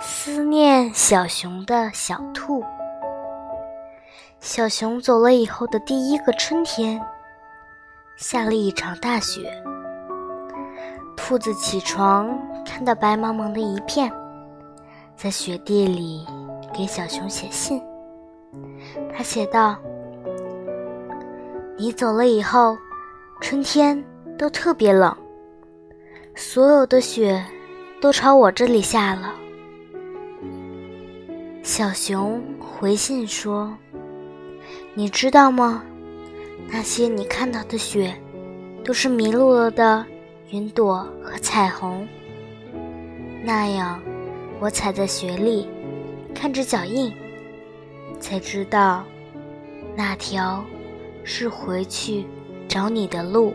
思念小熊的小兔。小熊走了以后的第一个春天，下了一场大雪。兔子起床，看到白茫茫的一片，在雪地里给小熊写信。他写道：“你走了以后，春天都特别冷，所有的雪都朝我这里下了。”小熊回信说：“你知道吗？那些你看到的雪，都是迷路了的云朵和彩虹。那样，我踩在雪里，看着脚印，才知道，那条是回去找你的路。”